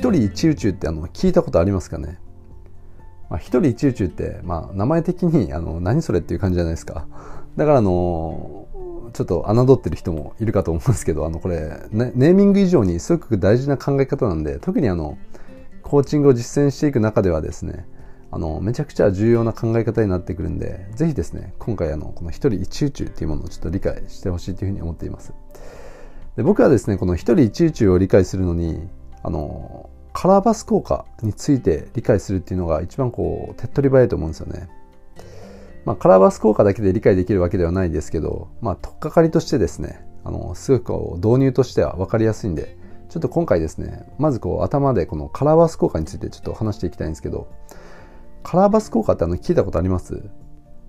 一人一宇宙ってあの聞いたことありますかね？まあ、一人一宇宙って、まあ、名前的にあの何それっていう感じじゃないですか。だからあのちょっと侮ってる人もいるかと思うんですけどあのこれ、ね、ネーミング以上にすごく大事な考え方なんで特にあのコーチングを実践していく中ではですねあのめちゃくちゃ重要な考え方になってくるんでぜひですね今回あのこの一人一宇宙っていうものをちょっと理解してほしいというふうに思っていますで僕はですねこの一人一宇宙を理解するのにあのカラーバス効果について理解するっていうのが一番こう手っ取り早いと思うんですよね。まあ、カラーバス効果だけで理解できるわけではないですけど、まあ、取っかかりとしてですね、あの、すごくこう導入としては分かりやすいんで、ちょっと今回ですね、まずこう頭でこのカラーバス効果についてちょっと話していきたいんですけど、カラーバス効果ってあの聞いたことあります？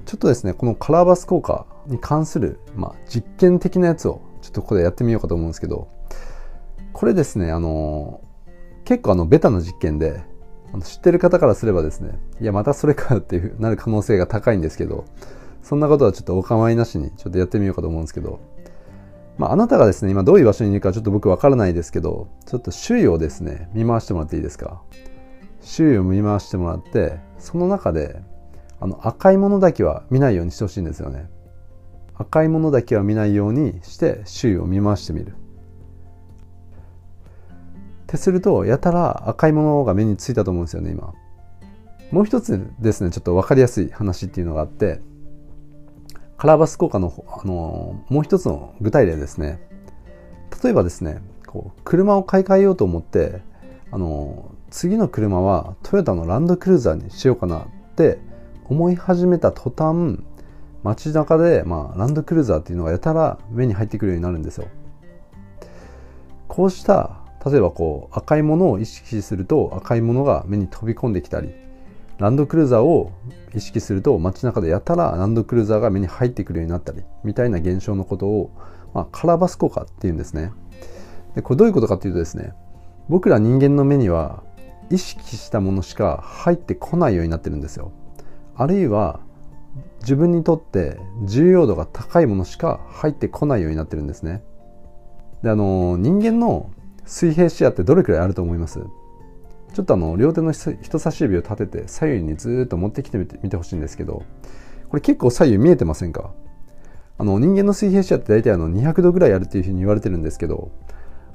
ちょっとですね、このカラーバス効果に関する、まあ、実験的なやつをちょっとここでやってみようかと思うんですけど、これですね、あの、結構あのベタな実験で、知ってる方からすればですね、いや、またそれかっていうなる可能性が高いんですけど、そんなことはちょっとお構いなしにちょっとやってみようかと思うんですけど、まあ、あなたがですね、今どういう場所にいるかちょっと僕わからないですけど、ちょっと周囲をですね、見回してもらっていいですか？周囲を見回してもらって、その中で、あの赤いものだけは見ないようにしてほしいんですよね。赤いものだけは見ないようにして周囲を見回してみる。ってするとやたら赤いものが目についたと思うんですよね今。もう一つですねちょっと分かりやすい話っていうのがあってカラーバス効果のあのもう一つの具体例ですね。例えばですねこう車を買い替えようと思ってあの次の車はトヨタのランドクルーザーにしようかなって思い始めた途端街中で、まあ、ランドクルーザーっていうのがやたら目に入ってくるようになるんですよ。こうした例えばこう赤いものを意識すると赤いものが目に飛び込んできたりランドクルーザーを意識すると街中でやたらランドクルーザーが目に入ってくるようになったりみたいな現象のことを、まあ、カラバス効果っていうんですね。でこれどういうことかっていうとですね僕ら人間の目には意識したものしか入ってこないようになってるんですよ。あるいは自分にとって重要度が高いものしか入ってこないようになってるんですね。であの人間の水平視野ってどれくらいあると思います？ちょっとあの両手の人差し指を立てて左右にずっと持ってきてみてみてほしいんですけどこれ結構左右見えてませんか？あの人間の水平視野って大体あの200度ぐらいあるっていうふうに言われてるんですけど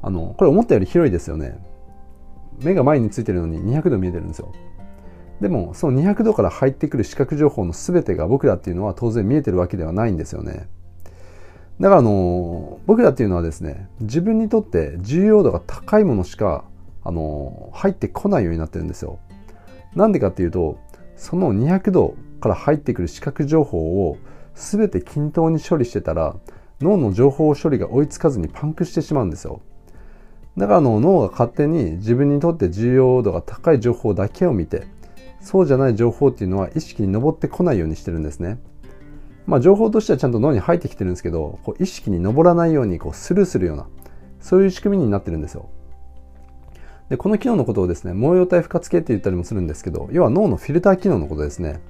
あのこれ思ったより広いですよね。目が前についてるのに200度見えてるんですよ。でもその200度から入ってくる視覚情報の全てが僕らっていうのは当然見えてるわけではないんですよね。だからあの僕らっていうのはですね自分にとって重要度が高いものしかあの入ってこないようになってるんですよ。なんでかっていうとその200度から入ってくる視覚情報を全て均等に処理してたら脳の情報処理が追いつかずにパンクしてしまうんですよ。だからの脳が勝手に自分にとって重要度が高い情報だけを見てそうじゃない情報っていうのは意識に上ってこないようにしてるんですね。まあ、情報としてはちゃんと脳に入ってきてるんですけどこう意識に上らないようにこうスルーするようなそういう仕組みになってるんですよ。でこの機能のことをですね毛様体不活系って言ったりもするんですけど要は脳のフィルター機能のことですね。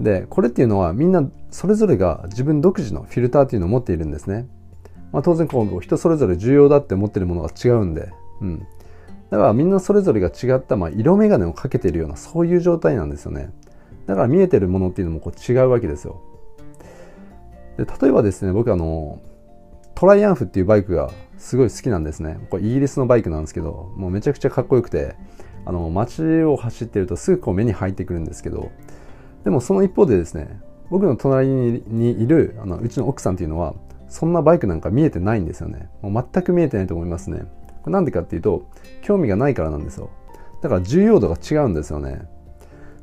でこれっていうのはみんなそれぞれが自分独自のフィルターっていうのを持っているんですね。まあ、当然こう人それぞれ重要だって思ってるものが違うんで、うん、だからみんなそれぞれが違ったまあ色眼鏡をかけているようなそういう状態なんですよね。だから見えてるものっていうのもこう違うわけですよ。で例えばですね僕あのトライアンフっていうバイクがすごい好きなんですね。これイギリスのバイクなんですけどもうめちゃくちゃかっこよくてあの街を走ってるとすぐこう目に入ってくるんですけどでもその一方でですね僕の隣にいるあのうちの奥さんっていうのはそんなバイクなんか見えてないんですよね。もう全く見えてないと思いますね。これなんでかっていうと興味がないからなんですよ。だから重要度が違うんですよね。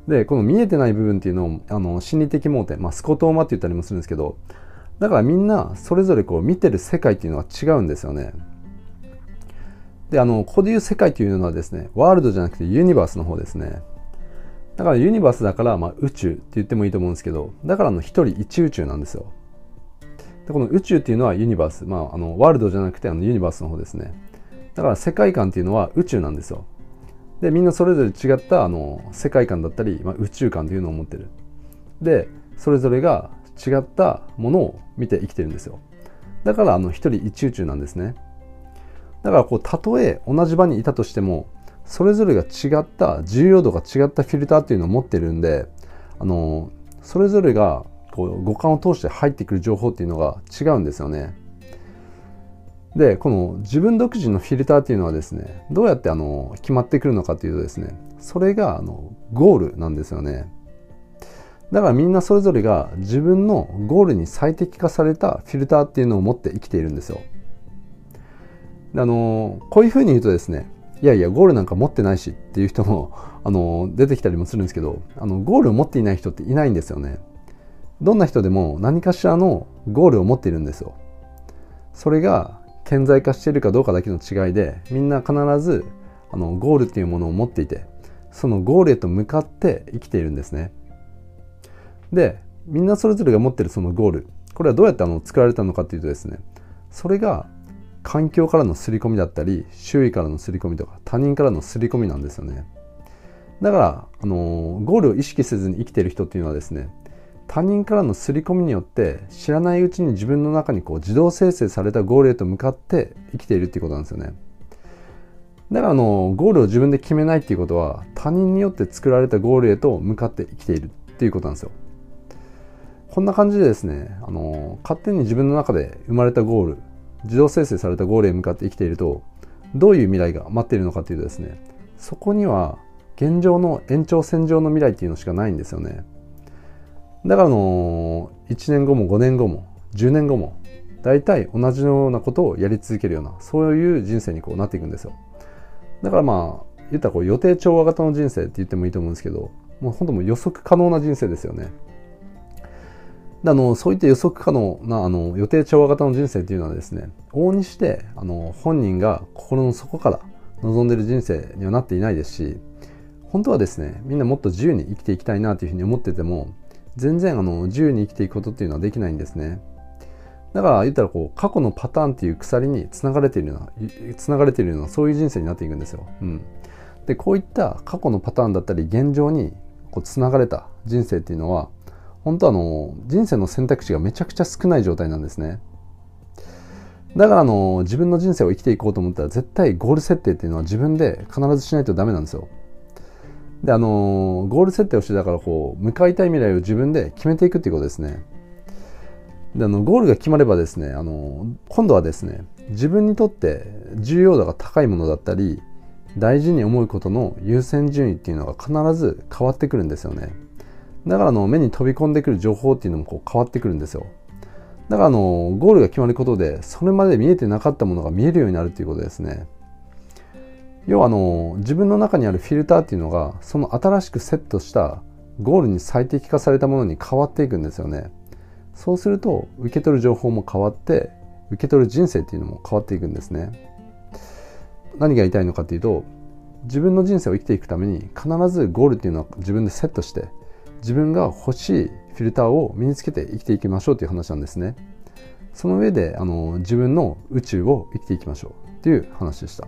でこの見えてない部分っていうのをあの心理的盲点、まあ、スコトーマって言ったりもするんですけどだからみんなそれぞれこう見てる世界っていうのは違うんですよね。で、あの、ここで言う世界というのはですね、ワールドじゃなくてユニバースの方ですね。だからユニバースだから、まあ、宇宙って言ってもいいと思うんですけど、だからの一人一宇宙なんですよ。でこの宇宙っていうのはユニバース、まあ、あのワールドじゃなくてあのユニバースの方ですね。だから世界観っていうのは宇宙なんですよ。で、みんなそれぞれ違ったあの世界観だったり、まあ、宇宙観というのを持ってる。で、それぞれが違ったものを見て生きてるんですよだからあの一人一宇宙なんですねだからこうたとえ同じ場にいたとしてもそれぞれが違った重要度が違ったフィルターっていうのを持ってるんであのそれぞれがこう五感を通して入ってくる情報っていうのが違うんですよね。でこの自分独自のフィルターっていうのはですねどうやってあの決まってくるのかというとですねそれがあのゴールなんですよね。だからみんなそれぞれが自分のゴールに最適化されたフィルターっていうのを持って生きているんですよ。あのこういうふうに言うとですねいやいやゴールなんか持ってないしっていう人も あの出てきたりもするんですけどあのゴールを持っていない人っていないんですよね。どんな人でも何かしらのゴールを持っているんですよ。それが顕在化しているかどうかだけの違いでみんな必ずあのゴールっていうものを持っていてそのゴールへと向かって生きているんですね。でみんなそれぞれが持ってるそのゴール。これはどうやってあの作られたのかっていうとですねそれが環境からの刷り込みだったり周囲からの刷り込みとか他人からの刷り込みなんですよね。だからあのゴールを意識せずに生きている人っていうのはですね他人からの刷り込みによって知らないうちに自分の中にこう自動生成されたゴールへと向かって生きているっていうことなんですよね。だからあのゴールを自分で決めないっていうことは他人によって作られたゴールへと向かって生きているっていうことなんですよ。こんな感じでですね、あの、勝手に自分の中で生まれたゴール、自動生成されたゴールへ向かって生きていると、どういう未来が待っているのかというとですね、そこには現状の延長線上の未来っていうのしかないんですよね。だからあの、1年後も5年後も10年後も、大体同じようなことをやり続けるような、そういう人生にこうなっていくんですよ。だからまあ、言ったらこう予定調和型の人生って言ってもいいと思うんですけど、もう本当も予測可能な人生ですよね。であのそういった予測可能なあの予定調和型の人生っていうのはですね往々にしてあの本人が心の底から望んでる人生にはなっていないですし本当はですねみんなもっと自由に生きていきたいなというふうに思ってても全然あの自由に生きていくことっていうのはできないんですね。だから言ったらこう過去のパターンっていう鎖につながれているようなつながれているようなそういう人生になっていくんですよ、うん、でこういった過去のパターンだったり現状にこうつながれた人生っていうのは本当あの人生の選択肢がめちゃくちゃ少ない状態なんですね。だからあの自分の人生を生きていこうと思ったら絶対ゴール設定っていうのは自分で必ずしないとダメなんですよ。であのゴール設定をしてだからこう向かいたい未来を自分で決めていくっていうことですね。であのゴールが決まればですねあの今度はですね自分にとって重要度が高いものだったり大事に思うことの優先順位っていうのが必ず変わってくるんですよね。だからの目に飛び込んでくる情報っていうのもこう変わってくるんですよ。だからあのゴールが決まることでそれまで見えてなかったものが見えるようになるということですね。要はあの自分の中にあるフィルターっていうのがその新しくセットしたゴールに最適化されたものに変わっていくんですよね。そうすると受け取る情報も変わって受け取る人生っていうのも変わっていくんですね。何が言いたいのかっていうと自分の人生を生きていくために必ずゴールっていうのは自分でセットして自分が欲しいフィルターを身につけて生きていきましょうという話なんですね。その上であの自分の宇宙を生きていきましょうという話でした。